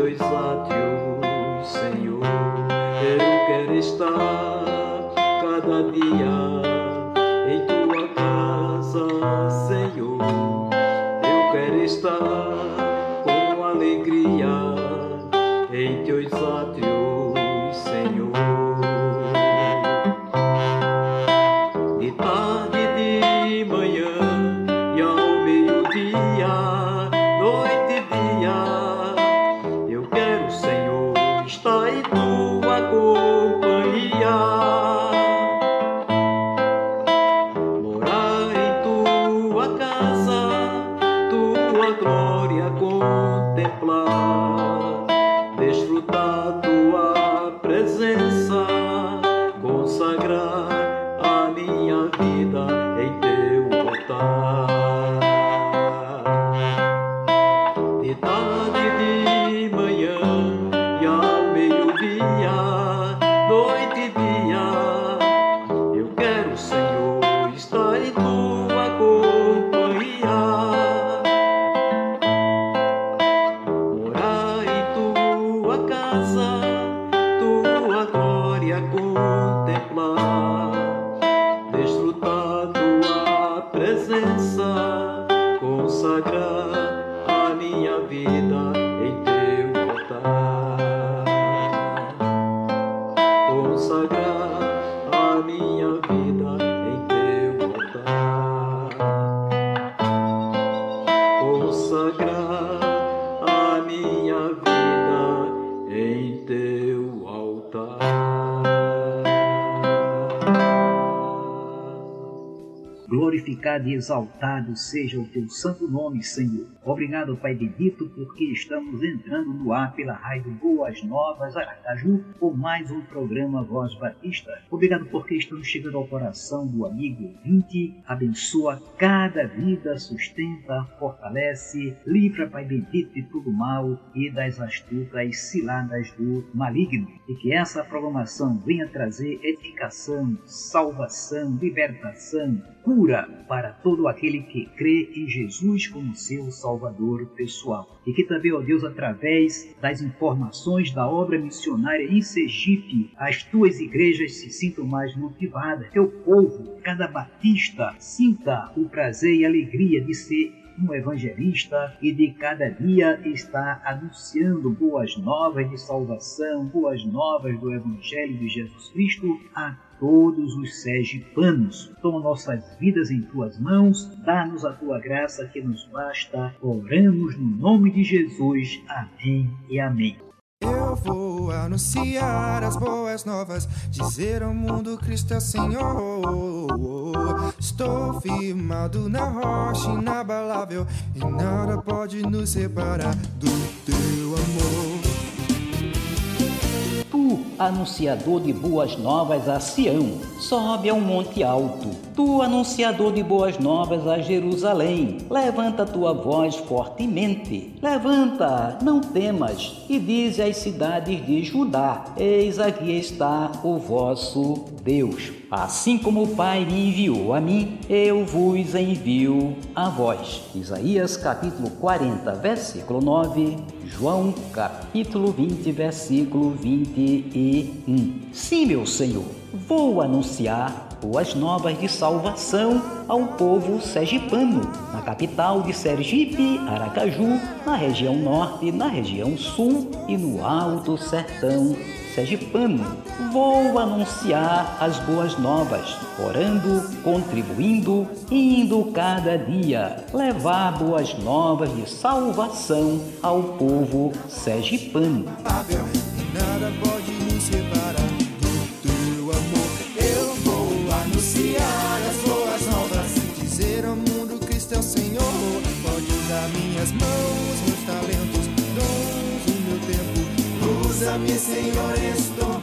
teus lábios, Senhor. Eu quero estar cada dia glorificado e exaltado seja o teu santo nome, Senhor. Obrigado, Pai bendito, porque estamos entrando no ar pela Rádio Boas Novas Aracaju com mais um programa Voz Batista. Obrigado porque estamos chegando ao coração do amigo ouvinte. Abençoa cada vida, sustenta, fortalece, livra, Pai bendito, de todo mal e das astutas ciladas do maligno. E que essa programação venha trazer edificação, salvação, libertação, cura para todo aquele que crê em Jesus como seu Salvador pessoal. E que também, ó Deus, através das informações da obra missionária em Sergipe, as tuas igrejas se sintam mais motivadas, teu povo, cada batista, sinta o prazer e alegria de ser um evangelista e de cada dia está anunciando boas novas de salvação, boas novas do Evangelho de Jesus Cristo a todos os sergipanos. Toma nossas vidas em tuas mãos, dá-nos a tua graça que nos basta. Oramos no nome de Jesus. Amém e amém. Eu vou anunciar as boas novas, dizer ao mundo Cristo é Senhor. Estou firmado na rocha inabalável e nada pode nos separar do teu anunciador de boas novas a Sião, sobe a um monte alto. Tu, anunciador de boas novas a Jerusalém, levanta tua voz fortemente. Levanta, não temas, e dize às cidades de Judá: Eis aqui está o vosso Deus. Assim como o Pai me enviou a mim, eu vos envio a vós. Isaías capítulo 40, versículo 9, João capítulo 20, versículo 21. Sim, meu Senhor, vou anunciar boas novas de salvação ao povo sergipano, na capital de Sergipe, Aracaju, na região norte, na região sul e no alto sertão sergipano. Vou anunciar as boas novas, orando, contribuindo, indo cada dia, levar boas novas de salvação ao povo sergipano. Usa-me, Senhor,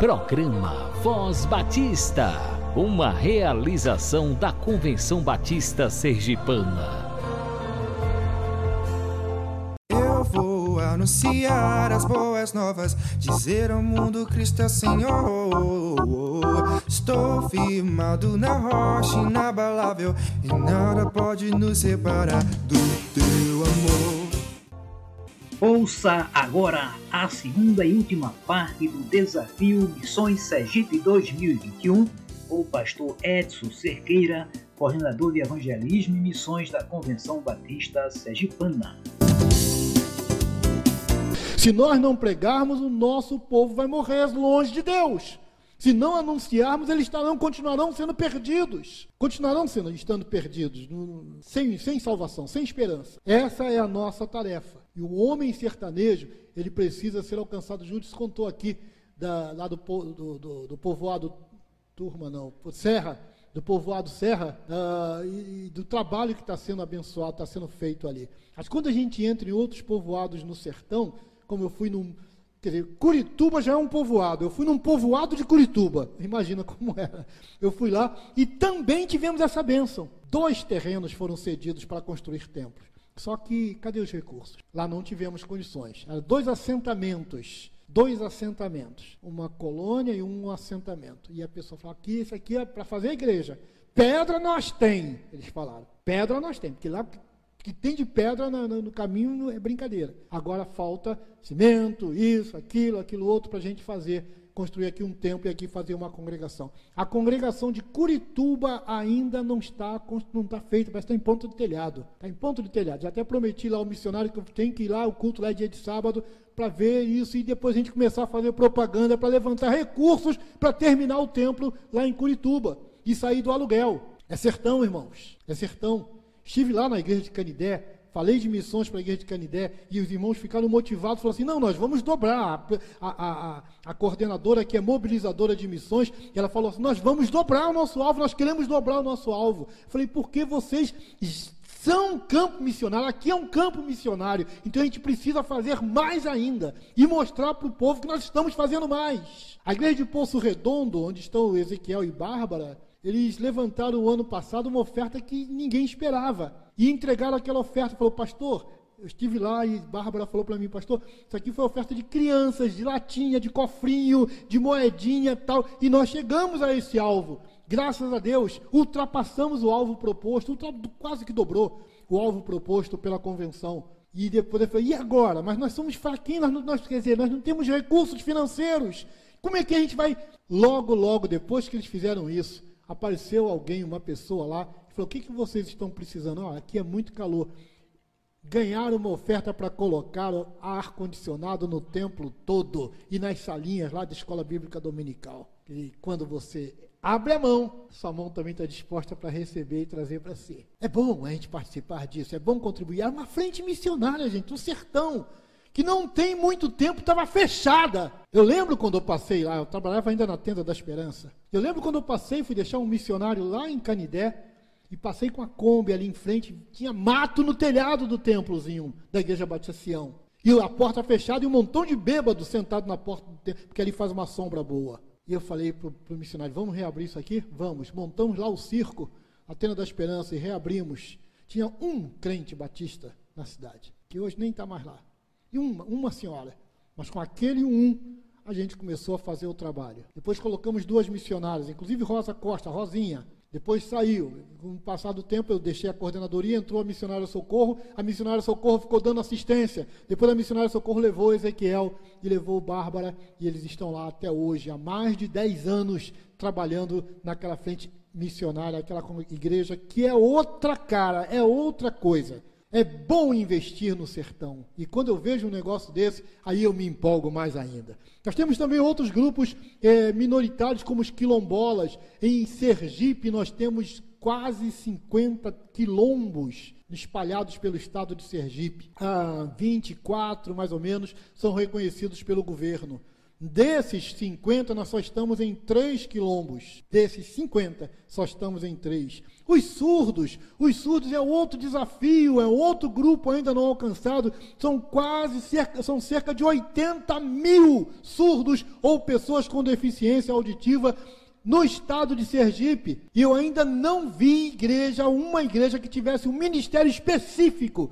Programa Voz Batista, uma realização da Convenção Batista Sergipana. anunciar as boas novas, dizer ao mundo Cristo é Senhor. Estou firmado na rocha inabalável e nada pode nos separar do teu amor. Ouça agora a segunda e última parte do desafio Missões Sergipe 2021 com o pastor Edson Cerqueira, coordenador de evangelismo e missões da Convenção Batista Sergipana. Se nós não pregarmos, o nosso povo vai morrer longe de Deus. Se não anunciarmos, eles estarão, continuarão sendo perdidos. Continuarão sendo, estando perdidos, sem, sem salvação, sem esperança. Essa é a nossa tarefa. E o homem sertanejo, ele precisa ser alcançado. Júlio contou aqui da, lá do, do, do, do povoado Turma, não, Serra, do povoado Serra, uh, e, e, do trabalho que está sendo abençoado, está sendo feito ali. Mas quando a gente entra em outros povoados no sertão, como eu fui num. Quer dizer, Curituba já é um povoado. Eu fui num povoado de Curituba. Imagina como era. Eu fui lá e também tivemos essa bênção. Dois terrenos foram cedidos para construir templos. Só que, cadê os recursos? Lá não tivemos condições. Eram dois assentamentos. Dois assentamentos. Uma colônia e um assentamento. E a pessoa falou: aqui, isso aqui é para fazer a igreja. Pedra nós tem, eles falaram. Pedra nós tem, porque lá que tem de pedra no, no, caminho é brincadeira. Agora falta cimento, isso, aquilo, aquilo outro para a gente fazer, construir aqui um templo e aqui fazer uma congregação. A congregação de Curituba ainda não está, não está feita, parece que está em ponto de telhado. Está em ponto de telhado. Já até prometi lá ao missionário que tenho que ir lá, o culto lá é dia de sábado, para ver isso e depois a gente começar a fazer propaganda para levantar recursos para terminar o templo lá em Curituba e sair do aluguel. É sertão, irmãos. É sertão. Estive lá na igreja de Canidé, falei de missões para a igreja de Canidé, e os irmãos ficaram motivados, falaram assim, não, nós vamos dobrar. A, a, a, a coordenadora que é mobilizadora de missões, ela falou assim, nós vamos dobrar o nosso alvo, nós queremos dobrar o nosso alvo. falei, porque vocês são um campo missionário, aqui é um campo missionário, então a gente precisa fazer mais ainda e mostrar para o povo que nós estamos fazendo mais. A igreja de Poço Redondo, onde estão Ezequiel e Bárbara, eles levantaram o ano passado uma oferta que ninguém esperava. E entregaram aquela oferta. Falou, pastor, eu estive lá e Bárbara falou para mim, pastor, isso aqui foi oferta de crianças, de latinha, de cofrinho, de moedinha tal. E nós chegamos a esse alvo. Graças a Deus, ultrapassamos o alvo proposto, ultra, quase que dobrou o alvo proposto pela convenção. E depois eu falei, e agora? Mas nós somos fraquinhos, nós, nós, quer dizer, nós não temos recursos financeiros. Como é que a gente vai? Logo, logo, depois que eles fizeram isso, apareceu alguém, uma pessoa lá, e falou: O que, que vocês estão precisando? Oh, aqui é muito calor. Ganharam uma oferta para colocar ar-condicionado no templo todo e nas salinhas lá da escola bíblica dominical. E quando você abre a mão, sua mão também está disposta para receber e trazer para si. É bom a gente participar disso, é bom contribuir. É uma frente missionária, gente, um sertão que não tem muito tempo estava fechada. Eu lembro quando eu passei lá, eu trabalhava ainda na tenda da esperança. Eu lembro quando eu passei, fui deixar um missionário lá em Canidé e passei com a Kombi ali em frente, tinha mato no telhado do templozinho da igreja Batista Sião. E a porta fechada e um montão de bêbados sentado na porta do templo, porque ali faz uma sombra boa. E eu falei para o missionário, vamos reabrir isso aqui? Vamos. Montamos lá o circo, a tenda da esperança, e reabrimos. Tinha um crente batista na cidade, que hoje nem está mais lá. E uma, uma senhora. Mas com aquele um, a gente começou a fazer o trabalho. Depois colocamos duas missionárias, inclusive Rosa Costa, Rosinha. Depois saiu. Com o passar do tempo, eu deixei a coordenadoria, entrou a missionária Socorro. A missionária Socorro ficou dando assistência. Depois a missionária Socorro levou Ezequiel e levou Bárbara. E eles estão lá até hoje, há mais de 10 anos, trabalhando naquela frente missionária, aquela igreja que é outra cara, é outra coisa. É bom investir no sertão. E quando eu vejo um negócio desse, aí eu me empolgo mais ainda. Nós temos também outros grupos é, minoritários, como os quilombolas. Em Sergipe, nós temos quase 50 quilombos espalhados pelo estado de Sergipe. Ah, 24, mais ou menos, são reconhecidos pelo governo. Desses 50, nós só estamos em 3 quilombos. Desses 50, só estamos em 3. Os surdos, os surdos é outro desafio, é outro grupo ainda não alcançado. São quase cerca, são cerca de 80 mil surdos ou pessoas com deficiência auditiva no estado de Sergipe. E eu ainda não vi igreja, uma igreja que tivesse um ministério específico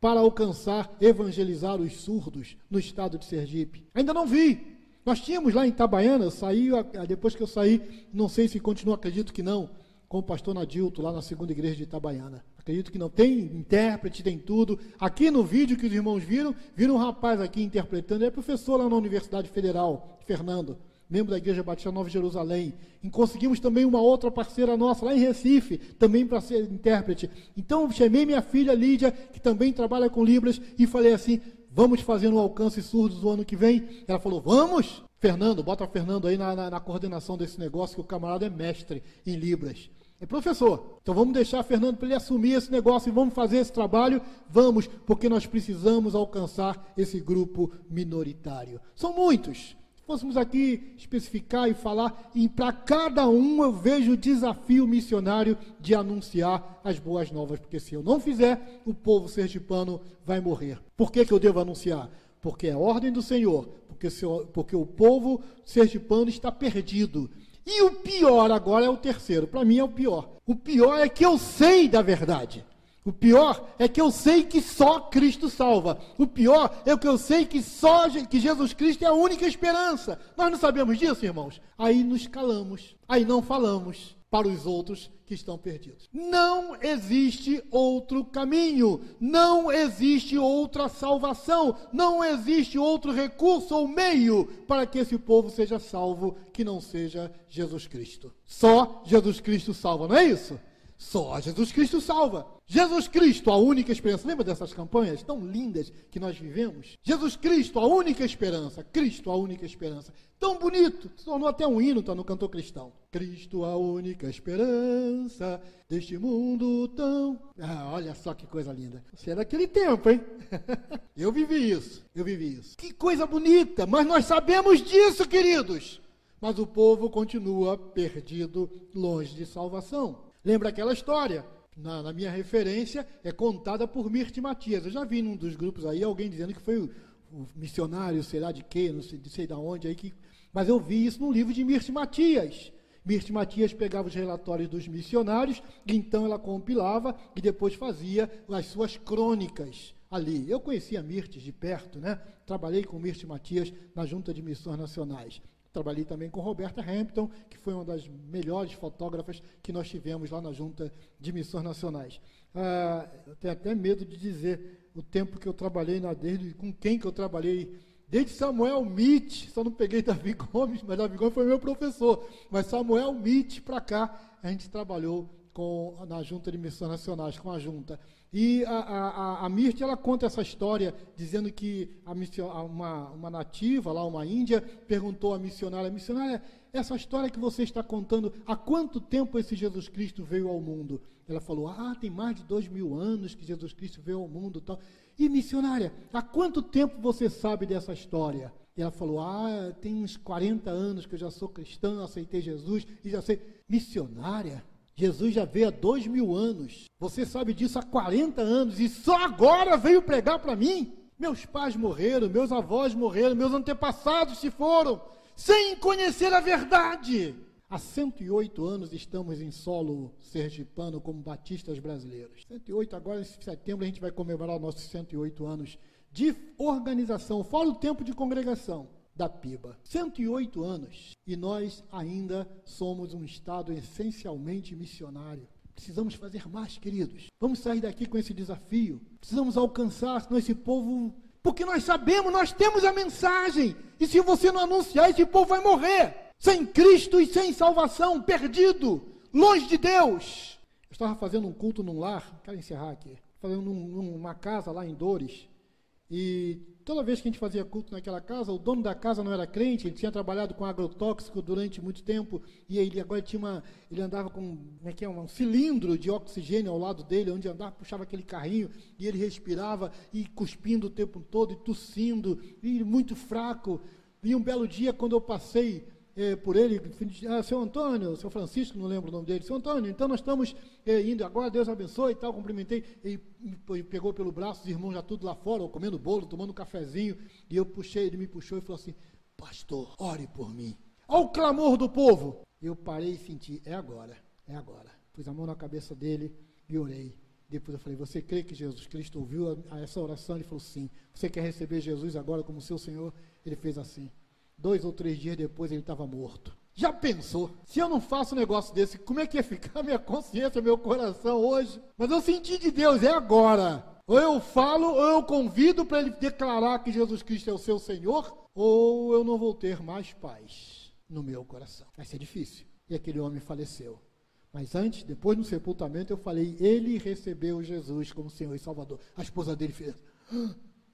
para alcançar, evangelizar os surdos no estado de Sergipe? Ainda não vi. Nós tínhamos lá em Itabaiana, saí, depois que eu saí, não sei se continuo, acredito que não, com o pastor Nadilto, lá na segunda igreja de Itabaiana. Acredito que não. Tem intérprete, tem tudo. Aqui no vídeo que os irmãos viram, viram um rapaz aqui interpretando, ele é professor lá na Universidade Federal, Fernando membro da Igreja Batista Nova Jerusalém. E conseguimos também uma outra parceira nossa lá em Recife, também para ser intérprete. Então chamei minha filha Lídia, que também trabalha com Libras, e falei assim: vamos fazer um alcance surdos o ano que vem? Ela falou: vamos! Fernando, bota Fernando aí na, na, na coordenação desse negócio, que o camarada é mestre em Libras. É professor. Então vamos deixar Fernando para ele assumir esse negócio e vamos fazer esse trabalho? Vamos, porque nós precisamos alcançar esse grupo minoritário. São muitos fôssemos aqui especificar e falar, e para cada um eu vejo o desafio missionário de anunciar as boas novas, porque se eu não fizer, o povo sergipano vai morrer. Por que, que eu devo anunciar? Porque é ordem do Senhor, porque, porque o povo sergipano está perdido. E o pior agora é o terceiro, para mim é o pior. O pior é que eu sei da verdade. O pior é que eu sei que só Cristo salva. O pior é que eu sei que só que Jesus Cristo é a única esperança. Nós não sabemos disso, irmãos? Aí nos calamos, aí não falamos para os outros que estão perdidos. Não existe outro caminho, não existe outra salvação, não existe outro recurso ou meio para que esse povo seja salvo que não seja Jesus Cristo. Só Jesus Cristo salva, não é isso? Só Jesus Cristo salva. Jesus Cristo, a única esperança. Lembra dessas campanhas tão lindas que nós vivemos? Jesus Cristo, a única esperança. Cristo, a única esperança. Tão bonito, se tornou até um hino, está no cantor cristão. Cristo, a única esperança deste mundo tão. Ah, olha só que coisa linda. Você é daquele tempo, hein? eu vivi isso, eu vivi isso. Que coisa bonita, mas nós sabemos disso, queridos. Mas o povo continua perdido, longe de salvação. Lembra aquela história? Na, na, minha referência, é contada por Mirte Matias. Eu já vi num dos grupos aí alguém dizendo que foi o, o missionário, sei lá de quê, não sei, de sei de onde aí, que, mas eu vi isso num livro de Mirte Matias. Mirte Matias pegava os relatórios dos missionários, então ela compilava e depois fazia as suas crônicas ali. Eu conhecia Mirtes de perto, né? Trabalhei com Mirte Matias na Junta de Missões Nacionais. Trabalhei também com Roberta Hampton, que foi uma das melhores fotógrafas que nós tivemos lá na Junta de Missões Nacionais. Ah, eu tenho até medo de dizer o tempo que eu trabalhei na desde com quem que eu trabalhei Desde Samuel Mitch, só não peguei Davi Gomes, mas Davi Gomes foi meu professor. Mas Samuel Mitch para cá, a gente trabalhou com, na Junta de Missões Nacionais, com a Junta. E a, a, a Mirth, ela conta essa história, dizendo que a mission, uma, uma nativa, lá uma índia, perguntou à missionária, missionária, essa história que você está contando, há quanto tempo esse Jesus Cristo veio ao mundo? Ela falou, ah, tem mais de dois mil anos que Jesus Cristo veio ao mundo tal. E missionária, há quanto tempo você sabe dessa história? E ela falou, ah, tem uns 40 anos que eu já sou cristã, aceitei Jesus e já sei. Missionária? Jesus já veio há dois mil anos. Você sabe disso há 40 anos e só agora veio pregar para mim? Meus pais morreram, meus avós morreram, meus antepassados se foram, sem conhecer a verdade. Há 108 anos estamos em solo sergipano como batistas brasileiros. 108, agora em setembro a gente vai comemorar nossos 108 anos de organização, fora o tempo de congregação da PIBA. 108 anos e nós ainda somos um Estado essencialmente missionário. Precisamos fazer mais, queridos. Vamos sair daqui com esse desafio. Precisamos alcançar esse povo, porque nós sabemos, nós temos a mensagem. E se você não anunciar, esse povo vai morrer. Sem Cristo e sem salvação, perdido, longe de Deus. Eu estava fazendo um culto num lar, quero encerrar aqui, fazendo num, numa casa lá em Dores, e toda vez que a gente fazia culto naquela casa, o dono da casa não era crente, ele tinha trabalhado com agrotóxico durante muito tempo, e ele agora tinha uma, ele andava com é é, um cilindro de oxigênio ao lado dele, onde andava, puxava aquele carrinho, e ele respirava, e cuspindo o tempo todo, e tossindo, e muito fraco. E um belo dia, quando eu passei é, por ele, ah, seu Antônio, seu Francisco, não lembro o nome dele, seu Antônio, então nós estamos é, indo agora, Deus abençoe e tal, cumprimentei, e, e, pegou pelo braço, os irmãos já tudo lá fora, comendo bolo, tomando um cafezinho, e eu puxei, ele me puxou e falou assim, pastor, ore por mim. Olha o clamor do povo. Eu parei e senti, é agora, é agora. Pus a mão na cabeça dele e orei. Depois eu falei, você crê que Jesus Cristo ouviu a, a essa oração? Ele falou, sim. Você quer receber Jesus agora como seu Senhor? Ele fez assim. Dois ou três dias depois ele estava morto. Já pensou? Se eu não faço um negócio desse, como é que ia ficar minha consciência, meu coração hoje? Mas eu senti de Deus, é agora. Ou eu falo, ou eu convido para ele declarar que Jesus Cristo é o seu Senhor, ou eu não vou ter mais paz no meu coração. Vai ser difícil. E aquele homem faleceu. Mas antes, depois do sepultamento, eu falei, ele recebeu Jesus como Senhor e Salvador. A esposa dele fez.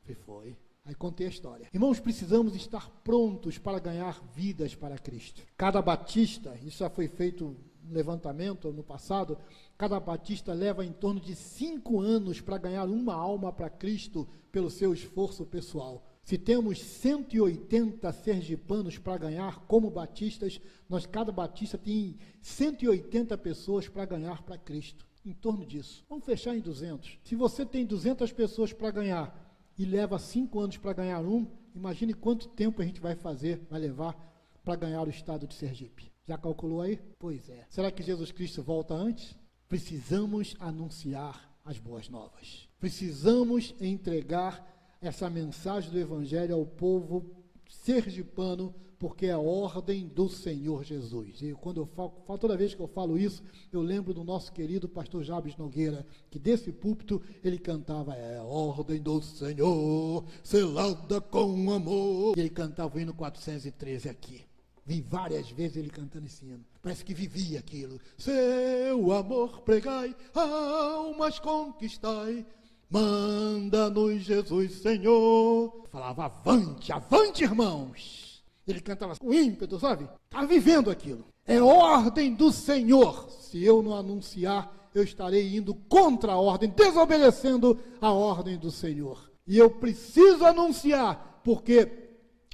E foi. Aí contei a história. Irmãos, precisamos estar prontos para ganhar vidas para Cristo. Cada batista, isso já foi feito um levantamento no passado, cada batista leva em torno de cinco anos para ganhar uma alma para Cristo pelo seu esforço pessoal. Se temos 180 sergipanos para ganhar como batistas, nós cada batista tem 180 pessoas para ganhar para Cristo. Em torno disso. Vamos fechar em 200. Se você tem 200 pessoas para ganhar e leva cinco anos para ganhar um, imagine quanto tempo a gente vai fazer, vai levar para ganhar o estado de Sergipe. Já calculou aí? Pois é. Será que Jesus Cristo volta antes? Precisamos anunciar as boas novas. Precisamos entregar essa mensagem do Evangelho ao povo sergipano, porque é a ordem do Senhor Jesus. E quando eu falo, toda vez que eu falo isso, eu lembro do nosso querido pastor Jabes Nogueira, que desse púlpito ele cantava é a ordem do Senhor, selada com amor. E ele cantava o hino 413 aqui. Vi várias vezes ele cantando esse hino. Parece que vivia aquilo. Seu amor pregai, almas conquistai, Manda-nos, Jesus, Senhor. Falava, avante, avante, irmãos. Ele cantava com ímpeto, sabe? Está vivendo aquilo. É ordem do Senhor. Se eu não anunciar, eu estarei indo contra a ordem, desobedecendo a ordem do Senhor. E eu preciso anunciar, porque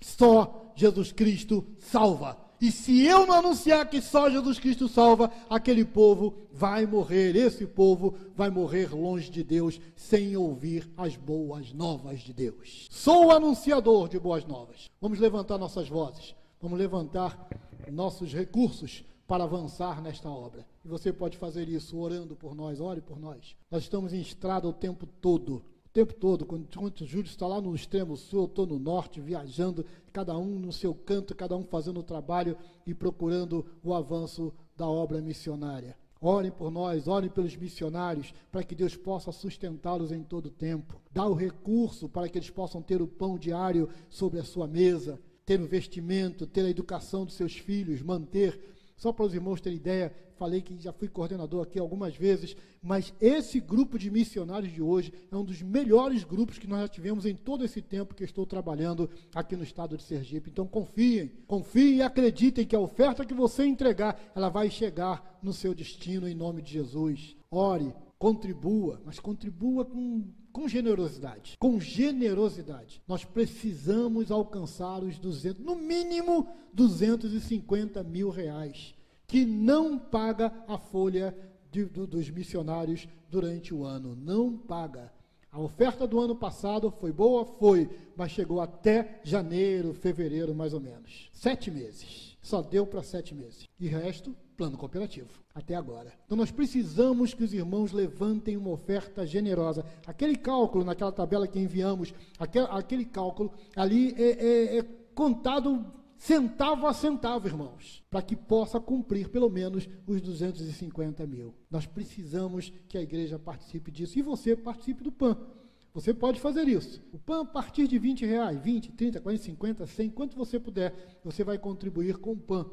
só Jesus Cristo salva. E se eu não anunciar que só Jesus Cristo salva, aquele povo vai morrer, esse povo vai morrer longe de Deus, sem ouvir as boas novas de Deus. Sou o anunciador de boas novas. Vamos levantar nossas vozes, vamos levantar nossos recursos para avançar nesta obra. E você pode fazer isso orando por nós, ore por nós. Nós estamos em estrada o tempo todo o tempo todo, quando o Júlio está lá no extremo sul, eu estou no norte, viajando, cada um no seu canto, cada um fazendo o trabalho e procurando o avanço da obra missionária. Orem por nós, orem pelos missionários, para que Deus possa sustentá-los em todo o tempo. Dá o recurso para que eles possam ter o pão diário sobre a sua mesa, ter o vestimento, ter a educação dos seus filhos, manter só para os irmãos terem ideia, falei que já fui coordenador aqui algumas vezes, mas esse grupo de missionários de hoje é um dos melhores grupos que nós já tivemos em todo esse tempo que estou trabalhando aqui no estado de Sergipe. Então confiem, confiem e acreditem que a oferta que você entregar, ela vai chegar no seu destino em nome de Jesus. Ore, contribua, mas contribua com, com generosidade. Com generosidade. Nós precisamos alcançar os 200, no mínimo 250 mil reais, que não paga a folha de, do, dos missionários durante o ano. Não paga. A oferta do ano passado foi boa? Foi, mas chegou até janeiro, fevereiro, mais ou menos. Sete meses. Só deu para sete meses. E resto, plano cooperativo, até agora. Então nós precisamos que os irmãos levantem uma oferta generosa. Aquele cálculo naquela tabela que enviamos, aquele, aquele cálculo ali é, é, é contado centavo a centavo, irmãos, para que possa cumprir pelo menos os 250 mil. Nós precisamos que a igreja participe disso e você participe do PAN. Você pode fazer isso. O PAN, a partir de 20 reais, 20, 30, 40, 50, 100, quanto você puder, você vai contribuir com o PAN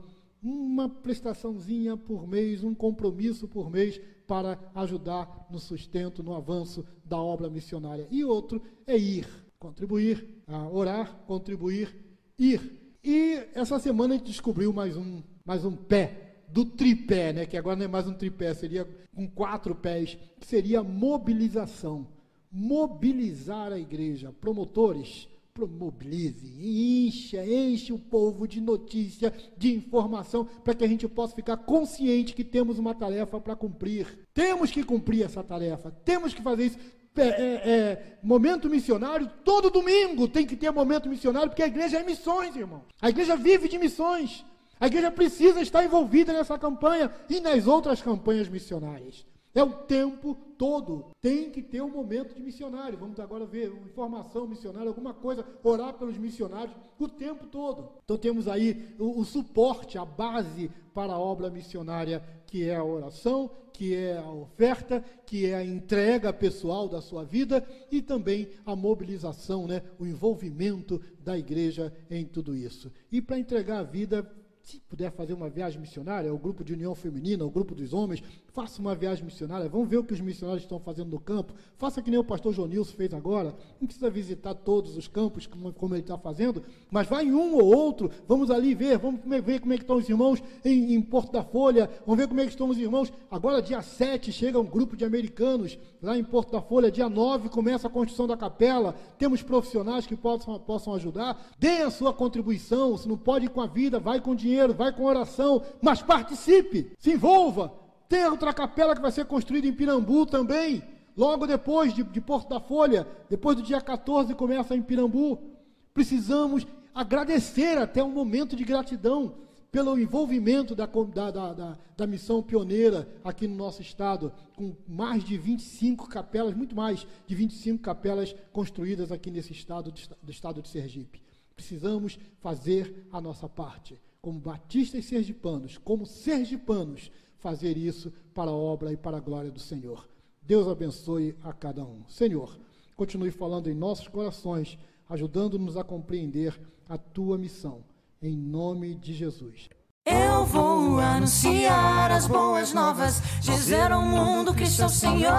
uma prestaçãozinha por mês, um compromisso por mês para ajudar no sustento, no avanço da obra missionária. E outro é ir, contribuir, orar, contribuir, ir. E essa semana a gente descobriu mais um, mais um pé do tripé, né? Que agora não é mais um tripé, seria com quatro pés, que seria mobilização. Mobilizar a igreja. Promotores, mobilize, encha, enche o povo de notícia, de informação, para que a gente possa ficar consciente que temos uma tarefa para cumprir. Temos que cumprir essa tarefa, temos que fazer isso. É, é, é, momento missionário, todo domingo tem que ter momento missionário, porque a igreja é missões, irmão. A igreja vive de missões. A igreja precisa estar envolvida nessa campanha e nas outras campanhas missionárias. É o tempo todo. Tem que ter um momento de missionário. Vamos agora ver informação missionária, alguma coisa, orar pelos missionários o tempo todo. Então temos aí o, o suporte, a base para a obra missionária, que é a oração, que é a oferta, que é a entrega pessoal da sua vida e também a mobilização, né, o envolvimento da igreja em tudo isso. E para entregar a vida se puder fazer uma viagem missionária, o grupo de união feminina, o grupo dos homens, faça uma viagem missionária, vamos ver o que os missionários estão fazendo no campo, faça que nem o pastor Jonilson fez agora, não precisa visitar todos os campos como, ele está fazendo, mas vai em um ou outro, vamos ali ver, vamos ver como é que estão os irmãos em, em Porto da Folha, vamos ver como é que estão os irmãos, agora dia 7 chega um grupo de americanos lá em Porto da Folha, dia 9 começa a construção da capela, temos profissionais que possam, possam ajudar, dê a sua contribuição, se não pode ir com a vida, vai com dinheiro, dinheiro, vai com oração, mas participe, se envolva. Tem outra capela que vai ser construída em Pirambu também, logo depois de, de Porto da Folha, depois do dia 14 começa em Pirambu. Precisamos agradecer até um momento de gratidão pelo envolvimento da, da, da, da, missão pioneira aqui no nosso estado, com mais de 25 capelas, muito mais de 25 capelas construídas aqui nesse estado, do estado de Sergipe. Precisamos fazer a nossa parte como batistas sergipanos, como sergipanos, fazer isso para a obra e para a glória do Senhor. Deus abençoe a cada um. Senhor, continue falando em nossos corações, ajudando-nos a compreender a tua missão. Em nome de Jesus. Eu vou anunciar as boas novas, dizer ao mundo que sou Senhor.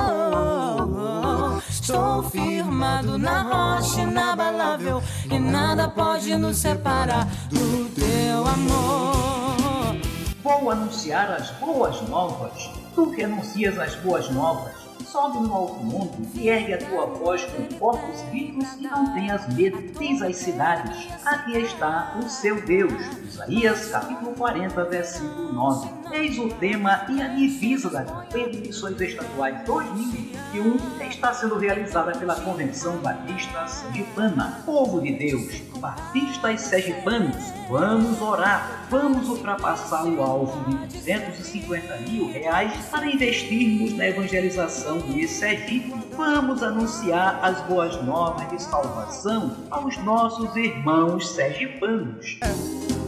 Estou firmado na rocha inabalável e nada pode nos separar do teu amor. Vou anunciar as boas novas. Tu que anuncias as boas novas sobe no alto mundo e ergue a tua voz com corpos ricos e não tenhas medo. Diz às cidades: Aqui está o seu Deus. Isaías capítulo 40, versículo 9. Eis o tema e a divisa da campanha de missões estaduais 2021 está sendo realizada pela Convenção Batista Sergipana. Povo de Deus, batistas sergipanos, vamos orar, vamos ultrapassar o alvo de 250 mil reais para investirmos na evangelização de Sergipe. Vamos anunciar as boas novas de salvação aos nossos irmãos sergipanos.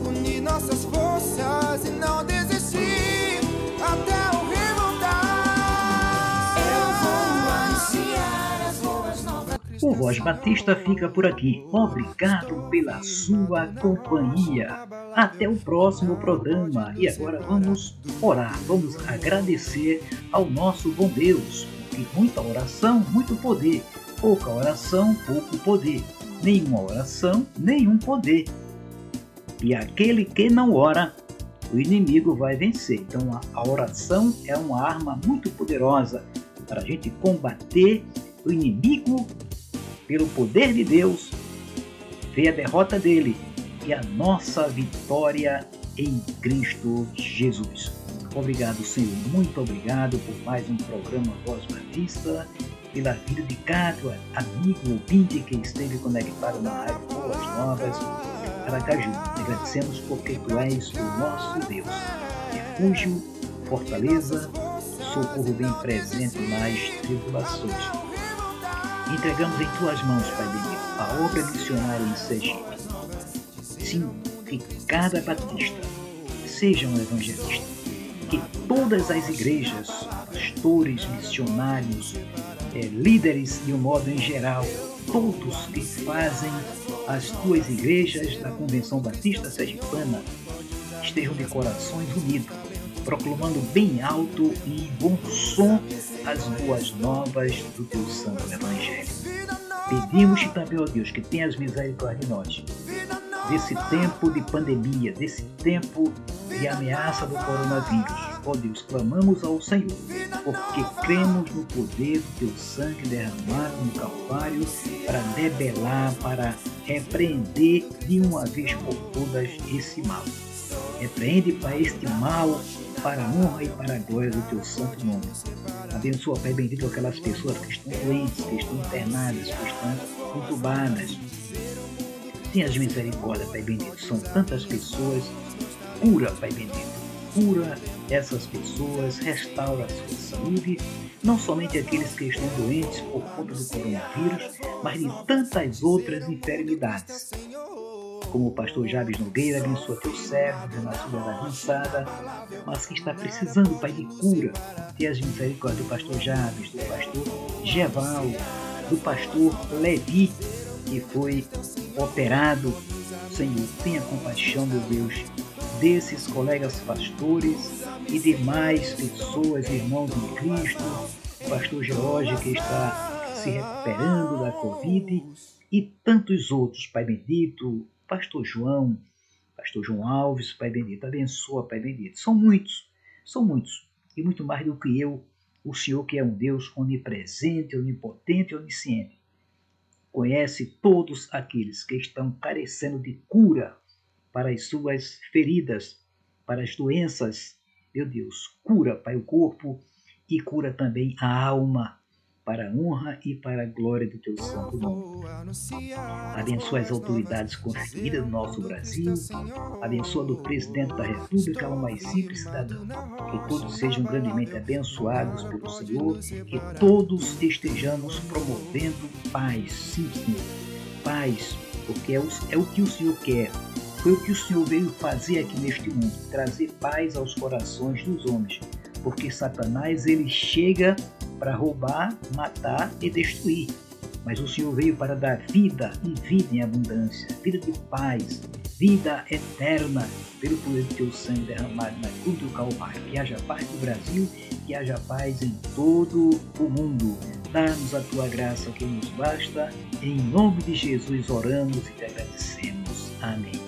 Unir nossas forças e não desistir até o O Voz Batista fica por aqui. Obrigado pela sua companhia. Até o próximo programa. E agora vamos orar, vamos agradecer ao nosso bom Deus. Porque muita oração, muito poder. Pouca oração, pouco poder. Nenhuma oração, nenhum poder. E aquele que não ora, o inimigo vai vencer. Então a oração é uma arma muito poderosa para a gente combater o inimigo pelo poder de Deus, vê a derrota dele e a nossa vitória em Cristo Jesus. Obrigado, Senhor. Muito obrigado por mais um programa Voz Batista, pela vida de cada amigo ouvinte que esteve conectado na Rádio Boas Novas, Aracaju. Agradecemos porque Tu és o nosso Deus. Refúgio, fortaleza, socorro bem presente nas tribulações Entregamos em tuas mãos, Pai bendito, a obra missionária em Sergipe. Sim, que cada batista seja um evangelista. Que todas as igrejas, pastores, missionários, é, líderes de um modo em geral, todos que fazem as tuas igrejas da Convenção Batista Sergipana estejam de corações unidos, proclamando bem alto e em bom som as boas novas do teu santo evangelho. Pedimos-te também, ó Deus, que tenhas misericórdia de nós, desse tempo de pandemia, desse tempo de ameaça do coronavírus. Ó Deus, clamamos ao Senhor, porque cremos no poder do teu sangue derramado no Calvário para debelar, para repreender de uma vez por todas esse mal. Repreende, Pai, este mal para a honra e para a glória do teu santo nome. Abençoa, Pai bendito, aquelas pessoas que estão doentes, que estão internadas, que estão entubadas. Tenha misericórdia, Pai bendito. São tantas pessoas. Cura, Pai bendito. cura essas pessoas, restaura a sua saúde, não somente aqueles que estão doentes por conta do coronavírus, mas de tantas outras enfermidades. Como o pastor Jabes Nogueira abençoa teu servo na sua avançada, mas que está precisando, Pai, de cura. Tenha as misericórdias do pastor Jabes, do pastor Geval, do pastor Levi, que foi operado. Senhor, tenha compaixão, meu Deus, desses colegas pastores e demais pessoas, irmãos em Cristo, pastor George que está se recuperando da Covid e tantos outros, Pai bendito, pastor João, pastor João Alves, Pai bendito, abençoa, Pai bendito. São muitos, são muitos, e muito mais do que eu, o Senhor que é um Deus onipresente, onipotente e onisciente. Conhece todos aqueles que estão carecendo de cura para as suas feridas, para as doenças. Meu Deus, cura, Pai, o corpo e cura também a alma para a honra e para a glória do teu santo nome. Abençoa as autoridades constituídas no nosso Brasil, abençoa o presidente da República, o mais simples cidadão. Que todos sejam grandemente abençoados pelo Senhor, que todos estejamos promovendo paz, sim, Senhor. Paz, porque é o, é o que o Senhor quer. Foi o que o Senhor veio fazer aqui neste mundo, trazer paz aos corações dos homens, porque Satanás ele chega para roubar, matar e destruir. Mas o Senhor veio para dar vida e vida em abundância, vida de paz, vida eterna, pelo poder do teu sangue derramado na cruz do Calvário. Que haja paz no Brasil, que haja paz em todo o mundo. Dá-nos a tua graça que nos basta. Em nome de Jesus oramos e te agradecemos. Amém.